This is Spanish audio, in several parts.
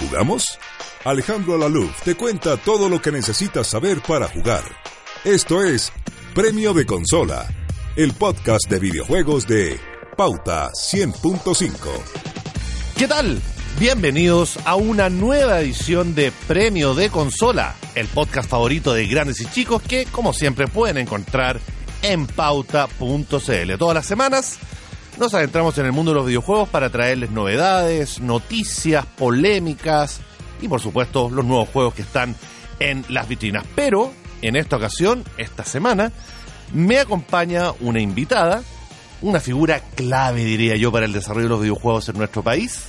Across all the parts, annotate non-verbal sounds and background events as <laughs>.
¿Jugamos? Alejandro Alaluf te cuenta todo lo que necesitas saber para jugar. Esto es Premio de Consola, el podcast de videojuegos de Pauta 100.5. ¿Qué tal? Bienvenidos a una nueva edición de Premio de Consola, el podcast favorito de grandes y chicos que, como siempre, pueden encontrar en pauta.cl. Todas las semanas nos adentramos en el mundo de los videojuegos para traerles novedades, noticias, polémicas y, por supuesto, los nuevos juegos que están en las vitrinas. Pero, en esta ocasión, esta semana, me acompaña una invitada, una figura clave, diría yo, para el desarrollo de los videojuegos en nuestro país.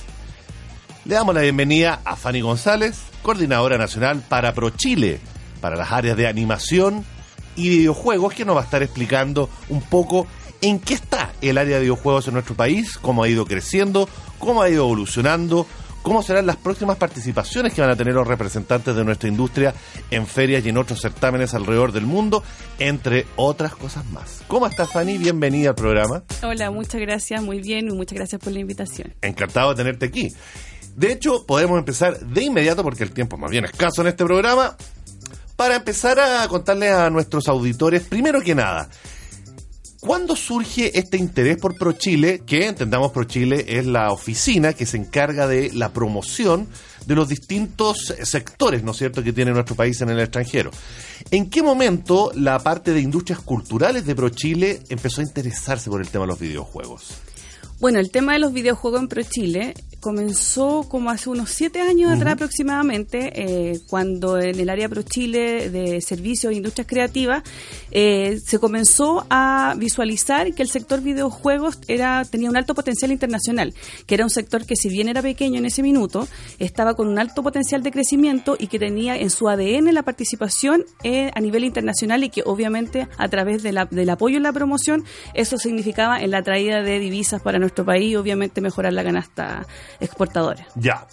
Le damos la bienvenida a Fanny González, coordinadora nacional para ProChile, para las áreas de animación y videojuegos, que nos va a estar explicando un poco en qué está el área de videojuegos en nuestro país, cómo ha ido creciendo, cómo ha ido evolucionando, cómo serán las próximas participaciones que van a tener los representantes de nuestra industria en ferias y en otros certámenes alrededor del mundo, entre otras cosas más. ¿Cómo estás, Fanny? Bienvenida al programa. Hola, muchas gracias, muy bien y muchas gracias por la invitación. Encantado de tenerte aquí. De hecho, podemos empezar de inmediato, porque el tiempo es más bien escaso en este programa, para empezar a contarle a nuestros auditores, primero que nada, ¿Cuándo surge este interés por ProChile? Que entendamos ProChile es la oficina que se encarga de la promoción de los distintos sectores, ¿no es cierto?, que tiene nuestro país en el extranjero. ¿En qué momento la parte de industrias culturales de ProChile empezó a interesarse por el tema de los videojuegos? Bueno, el tema de los videojuegos en ProChile comenzó como hace unos siete años atrás aproximadamente, eh, cuando en el área ProChile de servicios e industrias creativas eh, se comenzó a visualizar que el sector videojuegos era tenía un alto potencial internacional, que era un sector que si bien era pequeño en ese minuto, estaba con un alto potencial de crecimiento y que tenía en su ADN la participación eh, a nivel internacional y que obviamente a través de la, del apoyo en la promoción eso significaba en la traída de divisas para nuestro país y obviamente mejorar la canasta exportadora. Ya.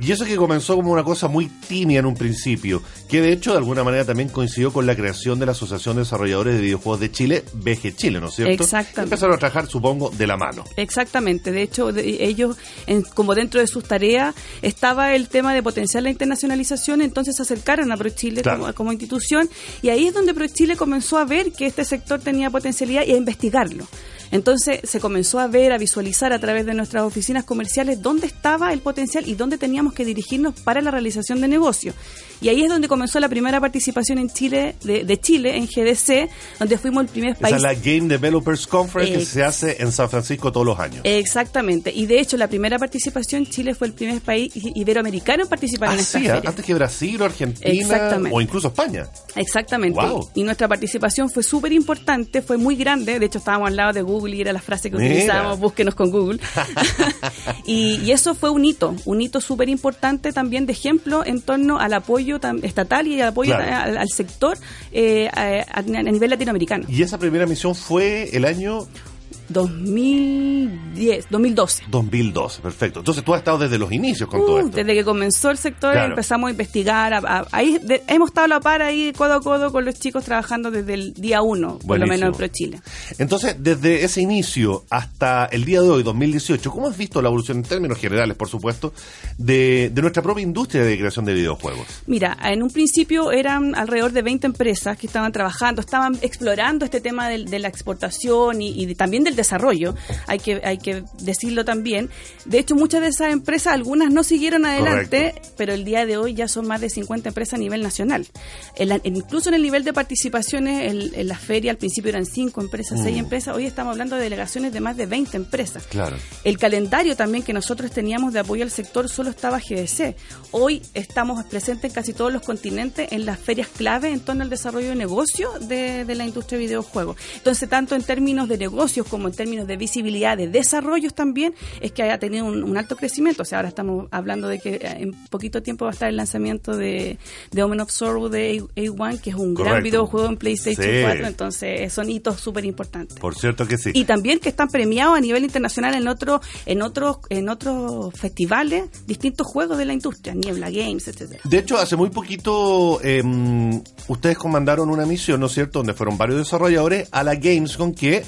Y eso que comenzó como una cosa muy tímida en un principio, que de hecho de alguna manera también coincidió con la creación de la Asociación de Desarrolladores de Videojuegos de Chile, BG Chile, ¿no es cierto? Exactamente. Empezaron a trabajar, supongo, de la mano. Exactamente. De hecho, de- ellos, en- como dentro de sus tareas, estaba el tema de potenciar la internacionalización, entonces se acercaron a ProChile Claro. como, como institución y ahí es donde ProChile comenzó a ver que este sector tenía potencialidad y a investigarlo. Entonces se comenzó a ver, a visualizar a través de nuestras oficinas comerciales dónde estaba el potencial y dónde teníamos que dirigirnos para la realización de negocios. Y ahí es donde comenzó la primera participación en Chile, de, de Chile, en GDC, donde fuimos el primer Esa país. es la Game Developers Conference que se hace en San Francisco todos los años. Exactamente. Y de hecho, la primera participación, Chile fue el primer país iberoamericano en participar en Ah, esta sí, feria. antes que Brasil o Argentina o incluso España. Exactamente. Wow. Y nuestra participación fue súper importante, fue muy grande. De hecho, estábamos al lado de Google y era la frase que utilizábamos, búsquenos con Google. <laughs> <laughs> y, y eso fue un hito, un hito súper importante también de ejemplo en torno al apoyo estatal y al apoyo Claro. al, al sector eh, a, a- a nivel latinoamericano. Y esa primera misión fue el año 2010, 2012. 2012, perfecto. Entonces tú has estado desde los inicios con todo Uh, esto. desde que comenzó el sector Claro. empezamos a investigar. a- a- ahí de- hemos estado a la par ahí codo a codo con los chicos trabajando desde el día uno, por lo menos en ProChile. Entonces, desde ese inicio hasta el día de hoy, 2018, ¿cómo has visto la evolución en términos generales, por supuesto, de, de nuestra propia industria de creación de videojuegos? Mira, en un principio eran alrededor de 20 empresas que estaban trabajando, estaban explorando este tema del- de, la exportación y, y de- también del desarrollo, hay que, hay que decirlo también. De hecho, muchas de esas empresas, algunas no siguieron adelante, Correcto. pero el día de hoy ya son más de 50 empresas a nivel nacional. En la- en- incluso en el nivel de participaciones, el- en la feria al principio eran 5 empresas, 6 empresas, hoy estamos hablando de delegaciones de más de 20 empresas. Claro. El calendario también que nosotros teníamos de apoyo al sector solo estaba GDC. Hoy estamos presentes en casi todos los continentes en las ferias clave en torno al desarrollo de negocio de, de la industria de videojuegos. Entonces, tanto en términos de negocios como en términos de visibilidad, de desarrollos también, es que haya tenido un, un alto crecimiento. O sea, ahora estamos hablando de que eh, en poquito tiempo va a estar el lanzamiento de, de Omen of Sorrow de A- A1, que es un gran videojuego en PlayStation Sí. 4. Entonces, son hitos súper importantes Por cierto que sí. y también que están premiados a nivel internacional en otros en otros en otros festivales distintos juegos de la industria Niebla Games etcétera De hecho, hace muy poquito eh, ustedes comandaron una misión, ¿no es cierto?, donde fueron varios desarrolladores a la Gamescom que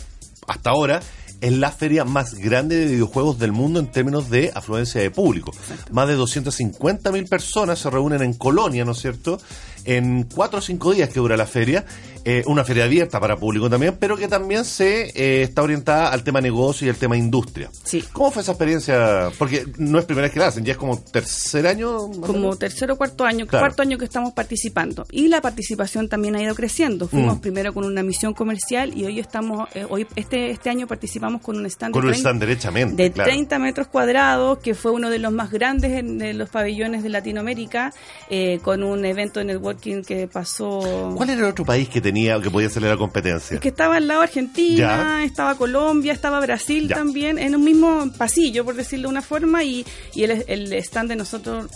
hasta ahora es la feria más grande de videojuegos del mundo en términos de afluencia de público. Más de 250 mil personas se reúnen en Colonia, ¿no es cierto? En cuatro o cinco días que dura la feria, eh, una feria abierta para público también, pero que también se eh, está orientada al tema negocio y al tema industria. Sí. ¿Cómo fue esa experiencia? Porque no es primera vez que la hacen, ya es como tercer año. como menos. tercero o cuarto año, Claro. cuarto año que estamos participando. Y la participación también ha ido creciendo. Fuimos Mm. primero con una misión comercial y hoy estamos, eh, hoy este este año participamos con un stand Con de un 30 stand derechamente. de claro. 30 metros cuadrados, que fue uno de los más grandes en, de los pabellones de Latinoamérica, eh, con un evento de networking que pasó... ¿Cuál era el otro país que tenía que podía hacerle la competencia? Es que estaba al lado Argentina, Ya. estaba Colombia, estaba Brasil Ya. también, en un mismo pasillo, por decirlo de una forma, y, y el, el stand de nosotros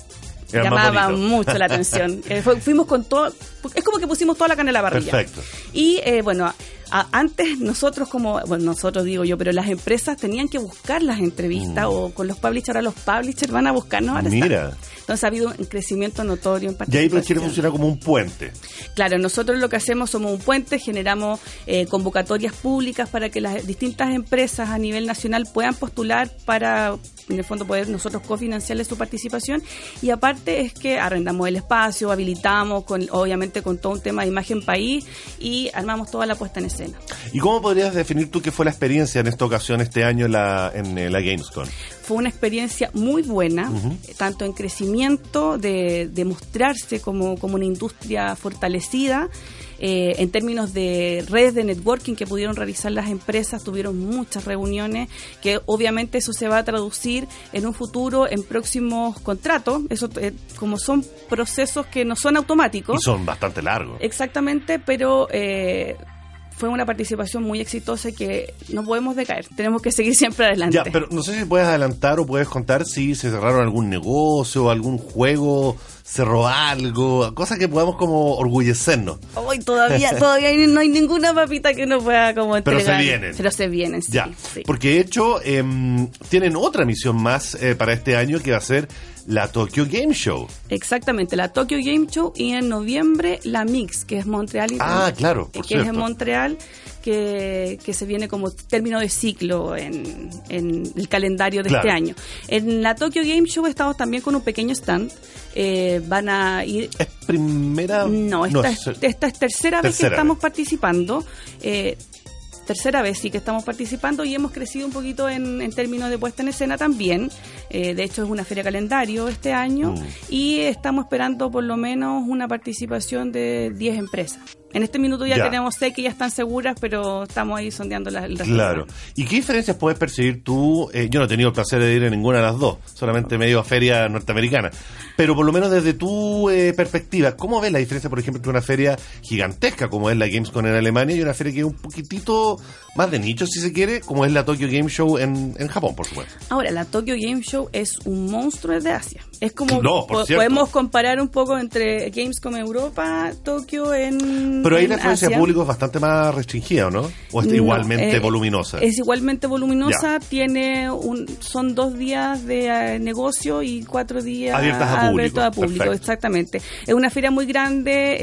Era llamaba mucho la atención. <laughs> Eh, fuimos con todo, es como que pusimos toda la carne en la parrilla. Perfecto. Y eh, bueno, a- antes nosotros como, bueno, nosotros digo yo, pero las empresas tenían que buscar las entrevistas o con los publishers, ahora los publishers van a buscarnos. Mm. Entonces ha habido un crecimiento notorio en Y ahí participación. Chile funciona como un puente. Claro, nosotros lo que hacemos somos un puente, generamos eh, convocatorias públicas para que las distintas empresas a nivel nacional puedan postular para, en el fondo, poder nosotros cofinanciarles su participación. Y aparte es que arrendamos el espacio, habilitamos, con, obviamente con todo un tema de imagen país y armamos toda la puesta en escena. ¿Y cómo podrías definir tú qué fue la experiencia en esta ocasión, este año, en la, en eh, la Gamescom? Fue una experiencia muy buena, tanto en crecimiento, de, de mostrarse como, como una industria fortalecida, eh, en términos de redes de networking que pudieron realizar las empresas, tuvieron muchas reuniones, que obviamente eso se va a traducir en un futuro en próximos contratos, eso eh, como son procesos que no son automáticos. Y son bastante largos. Exactamente, pero eh, fue una participación muy exitosa que no podemos decaer, tenemos que seguir siempre adelante. Ya, pero no sé si puedes adelantar o puedes contar si se cerraron algún negocio, algún juego, cerró algo, cosas que podamos como orgullecernos. Hoy todavía, <laughs> todavía no hay ninguna papita que uno pueda como Pero se entregar. vienen. Pero se vienen, sí. ya, sí. porque de hecho em, tienen otra misión más eh, para este año que va a ser la Tokyo Game Show. Exactamente, la Tokyo Game Show y en noviembre la Mix, que es Montreal. Ah, claro, eh, por Que es en. Montreal, que, que se viene como término de ciclo en, en el calendario de Claro. este año. En la Tokyo Game Show estamos también con un pequeño stand. Eh, van a ir ¿Es primera? No, esta, es- es, esta es tercera, vez que estamos vez. participando. Eh, tercera vez sí que estamos participando y hemos crecido un poquito en, en términos de puesta en escena también. Eh, de hecho, es una feria calendario este año Mm. y estamos esperando por lo menos una participación de 10 empresas. En este minuto ya, Ya. tenemos seis que ya están seguras, pero estamos ahí sondeando las resto. Claro. ¿Y qué diferencias puedes percibir tú? Eh, yo no he tenido el placer de ir a ninguna de las dos, solamente medio a feria norteamericana. Pero por lo menos desde tu eh, perspectiva, ¿cómo ves la diferencia, por ejemplo, entre una feria gigantesca como es la Gamescom en Alemania y una feria que es un poquitito más de nicho, si se quiere, como es la Tokyo Game Show en, en Japón, por supuesto? Ahora, la Tokyo Game Show es un monstruo de Asia. Es como No, por po- cierto. podemos comparar un poco entre Gamescom Europa, Tokyo en Pero ahí la influencia Asia. de público es bastante más restringida, ¿o ¿no? ¿O es No, igualmente eh, voluminosa? Es igualmente voluminosa, Ya. tiene un, son dos días de eh, negocio y cuatro días Abiertas a público. abiertos a público, exactamente. Es una feria muy grande,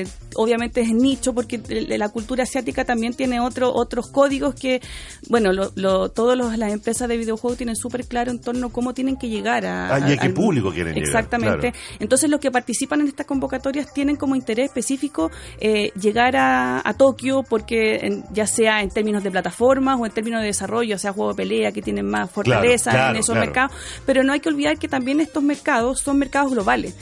eh, obviamente es nicho porque la cultura asiática también tiene otro, otros códigos que, bueno, lo, lo, todas las empresas de videojuegos tienen súper claro en torno a cómo tienen que llegar a... Ah, y a qué público quieren llegar, Exactamente. claro. Entonces los que participan en estas convocatorias tienen como interés específico eh, llegar a, a Tokio porque en- ya sea en términos de plataformas o en términos de desarrollo, o sea juego de pelea que tienen más fortaleza claro, en esos mercados, pero no hay que olvidar que también estos mercados son mercados globales.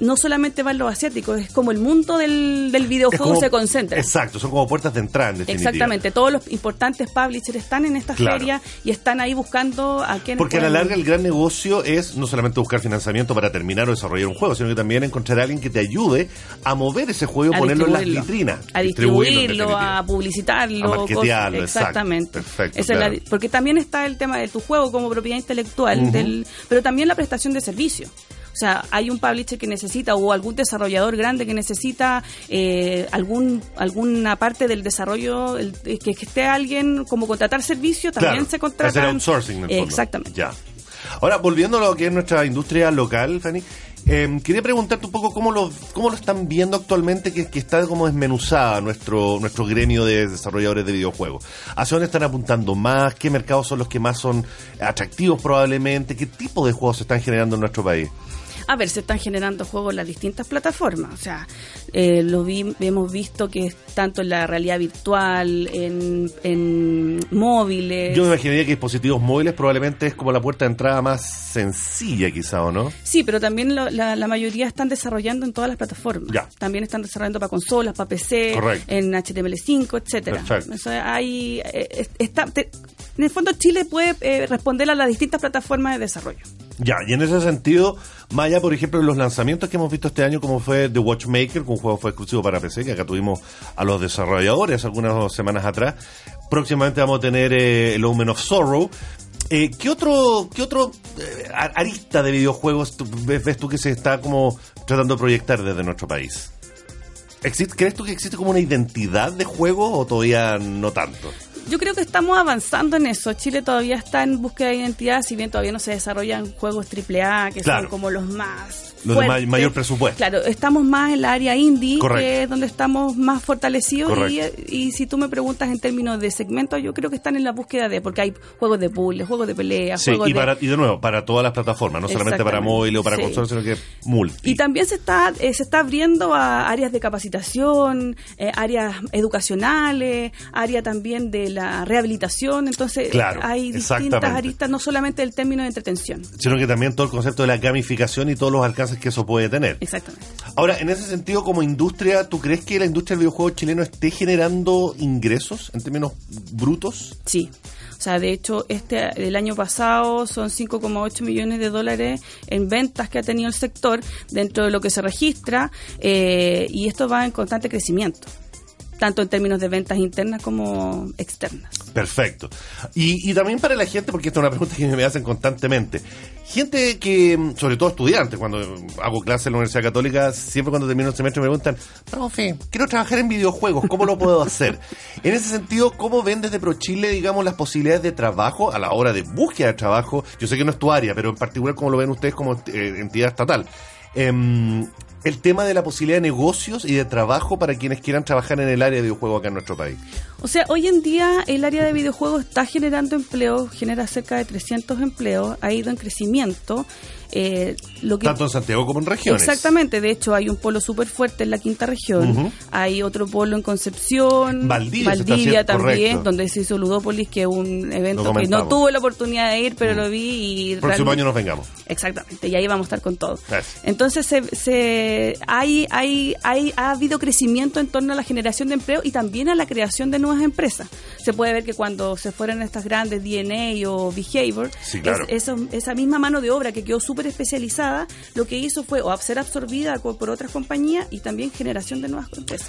No solamente van los asiáticos, es como el mundo del, del videojuego como- se concentra. Exacto, son como puertas de entrada, en definitiva. Exactamente, todos los importantes publishers están en esta Claro. feria y están ahí buscando a quienes Porque a la larga el gran negocio es no solamente buscar financiamiento para terminar o desarrollar un juego, sino que también encontrar a alguien que te ayude a mover ese juego, a ponerlo en las vitrinas. A distribuirlo, a publicitarlo. A marketearlo, cosas- exacto. Exactamente. Perfecto, Esa es la- claro. porque también está el tema de tu juego como propiedad intelectual, del, pero también la prestación de servicio. O sea, hay un publisher que necesita o algún desarrollador grande que necesita eh, algún alguna parte del desarrollo, el- que, que esté alguien como contratar servicio, también Claro, se contrata. Hacer outsourcing en el fondo. Exactamente. Ya. Ahora, volviendo a lo que es nuestra industria local, Fanny, eh, quería preguntarte un poco cómo lo, cómo lo están viendo actualmente, que, que está como desmenuzada nuestro, nuestro gremio de desarrolladores de videojuegos. ¿Hacia dónde están apuntando más? ¿Qué mercados son los que más son atractivos probablemente? ¿Qué tipo de juegos se están generando en nuestro país? A ver, se están generando juegos en las distintas plataformas. O sea, eh, lo vi, hemos visto que es tanto en la realidad virtual, en, en móviles. Yo me imaginaría que dispositivos móviles probablemente es como la puerta de entrada más sencilla, quizá, ¿o no? Sí, pero también lo, la, la, mayoría están desarrollando en todas las plataformas. Ya. También están desarrollando para consolas, para PC, en HTML5, etcétera. Eso hay, eh, está, te, en el fondo Chile puede eh, responder a las distintas plataformas de desarrollo. Ya, y en ese sentido, allá, por ejemplo, los lanzamientos que hemos visto este año, como fue The Watchmaker, que un juego fue exclusivo para PC, que acá tuvimos a los desarrolladores algunas semanas atrás. Próximamente vamos a tener eh, el Omen of Sorrow. Eh, ¿Qué otro, qué otro eh, arista de videojuegos ves, ves, tú que se está como tratando de proyectar desde nuestro país? ¿Existe, ¿Crees tú que existe como una identidad de juego o todavía no tanto? Yo creo que estamos avanzando en eso. Chile todavía está en búsqueda de identidad, si bien todavía no se desarrollan juegos AAA, que claro. son como los más los de ma mayor presupuesto. Claro, estamos más en la área indie, Correcto. que es donde estamos más fortalecidos. Y, y, si tú me preguntas en términos de segmentos, yo creo que están en la búsqueda de, porque hay juegos de puzzle, juegos de pelea, sí, juegos y, de... para, y de nuevo, para todas las plataformas, no solamente para móvil o para sí. consolas, sino que multi. Y también se está, eh, se está abriendo a áreas de capacitación, eh, áreas educacionales, área también de la rehabilitación. Entonces, claro, hay distintas aristas, no solamente el término de entretención. Sino que también todo el concepto de la gamificación y todos los alcances que eso puede tener. Exactamente. Ahora, en ese sentido, como industria, ¿tú crees que la industria del videojuego chileno esté generando ingresos en términos brutos? Sí. O sea, de hecho, este el año pasado son 5,8 millones de dólares en ventas que ha tenido el sector dentro de lo que se registra eh, y esto va en constante crecimiento tanto en términos de ventas internas como externas. Perfecto. Y, y, también para la gente, porque esta es una pregunta que me hacen constantemente. Gente que, sobre todo estudiantes, cuando hago clases en la Universidad Católica, siempre cuando termino el semestre me preguntan, profe, quiero trabajar en videojuegos, ¿cómo lo puedo hacer? en ese sentido, ¿cómo ven desde ProChile, digamos, las posibilidades de trabajo a la hora de búsqueda de trabajo? Yo sé que no es tu área, pero en particular, ¿cómo lo ven ustedes como eh, entidad estatal? Eh, el tema de la posibilidad de negocios y de trabajo para quienes quieran trabajar en el área de videojuegos acá en nuestro país. O sea, hoy en día el área de videojuegos está generando empleo, genera cerca de 300 empleos, ha ido en crecimiento. Eh, lo que, Tanto en Santiago como en regiones. Exactamente, de hecho hay un polo súper fuerte en la quinta región, uh -huh. hay otro polo en Concepción, Valdivia, Valdivia también, correcto. donde se hizo Ludópolis, que es un evento que no tuve la oportunidad de ir, pero lo vi y... Próximo año nos vengamos. Exactamente, y ahí vamos a estar con todo. Gracias. Entonces se, se, hay, hay, hay, ha habido crecimiento en torno a la generación de empleo y también a la creación de nuevas empresas. Se puede ver que cuando se fueron estas grandes DNA o Behavior, sí, claro. es, esa, esa misma mano de obra que quedó súper especializada, lo que hizo fue o ser absorbida por otras compañías y también generación de nuevas empresas.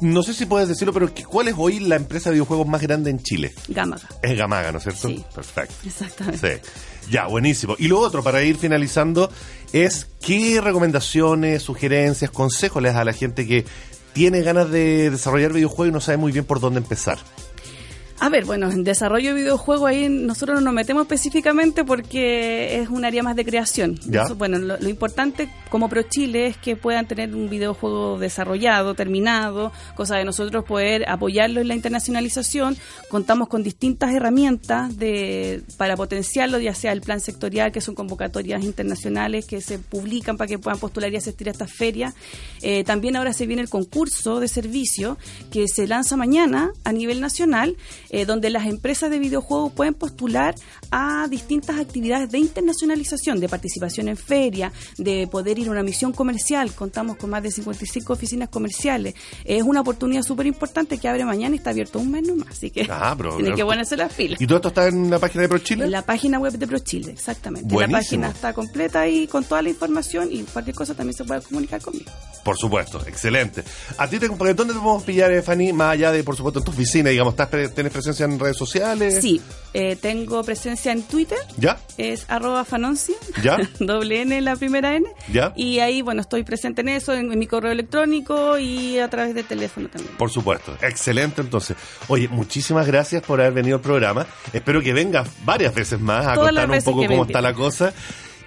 No sé si puedes decirlo, pero ¿cuál es hoy la empresa de videojuegos más grande en Chile? Gamaga. Es Gamaga, ¿no es cierto? Sí. Perfecto. Exactamente. Sí. Ya, buenísimo. Y lo otro, para ir finalizando, es qué recomendaciones, sugerencias, consejos les da a la gente que tiene ganas de desarrollar videojuegos y no sabe muy bien por dónde empezar. A ver, bueno, en desarrollo de videojuegos ahí nosotros no nos metemos específicamente porque es un área más de creación. ¿Ya? Bueno, lo, lo, importante como ProChile es que puedan tener un videojuego desarrollado, terminado, cosa de nosotros poder apoyarlo en la internacionalización. Contamos con distintas herramientas de para potenciarlo, ya sea el plan sectorial, que son convocatorias internacionales que se publican para que puedan postular y asistir a estas ferias. Eh, también ahora se viene el concurso de servicio que se lanza mañana a nivel nacional eh, donde las empresas de videojuegos pueden postular a distintas actividades de internacionalización, de participación en feria, de poder ir a una misión comercial. Contamos con más de 55 oficinas comerciales. Es una oportunidad súper importante que abre mañana y está abierto un mes nomás, así que ah, pero, tiene que ponerse las pilas. ¿Y todo esto está en la página de ProChile? En la página web de ProChile, exactamente. Buenísimo. La página está completa ahí con toda la información y cualquier cosa también se puede comunicar conmigo. Por supuesto, excelente. ¿A ti te, ¿dónde te podemos pillar, eh, Fanny? Más allá de, por supuesto, en tu oficina, digamos, ¿estás, ¿tienes presencia en redes sociales? Sí, eh, tengo presencia en Twitter. ¿Ya? Es arroba fanonci. ¿Ya? <laughs> Doble N la primera N. ¿Ya? Y ahí, bueno, estoy presente en eso, en, mi correo electrónico y a través de teléfono también. Por supuesto, excelente entonces. Oye, muchísimas gracias por haber venido al programa. Espero que vengas varias veces más a contarnos un poco cómo está la cosa.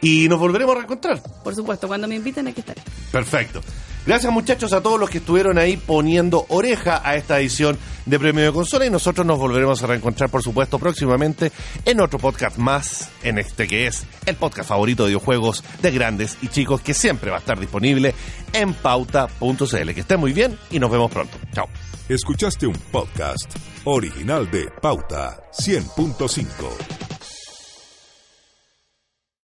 Y nos volveremos a reencontrar. Por supuesto, cuando me inviten hay que estar. Perfecto. Gracias muchachos a todos los que estuvieron ahí poniendo oreja a esta edición de Premio de Consola y nosotros nos volveremos a reencontrar por supuesto próximamente en otro podcast más, en este que es el podcast favorito de videojuegos de grandes y chicos que siempre va a estar disponible en pauta.cl. Que estén muy bien y nos vemos pronto. Chao. Escuchaste un podcast original de Pauta 100.5.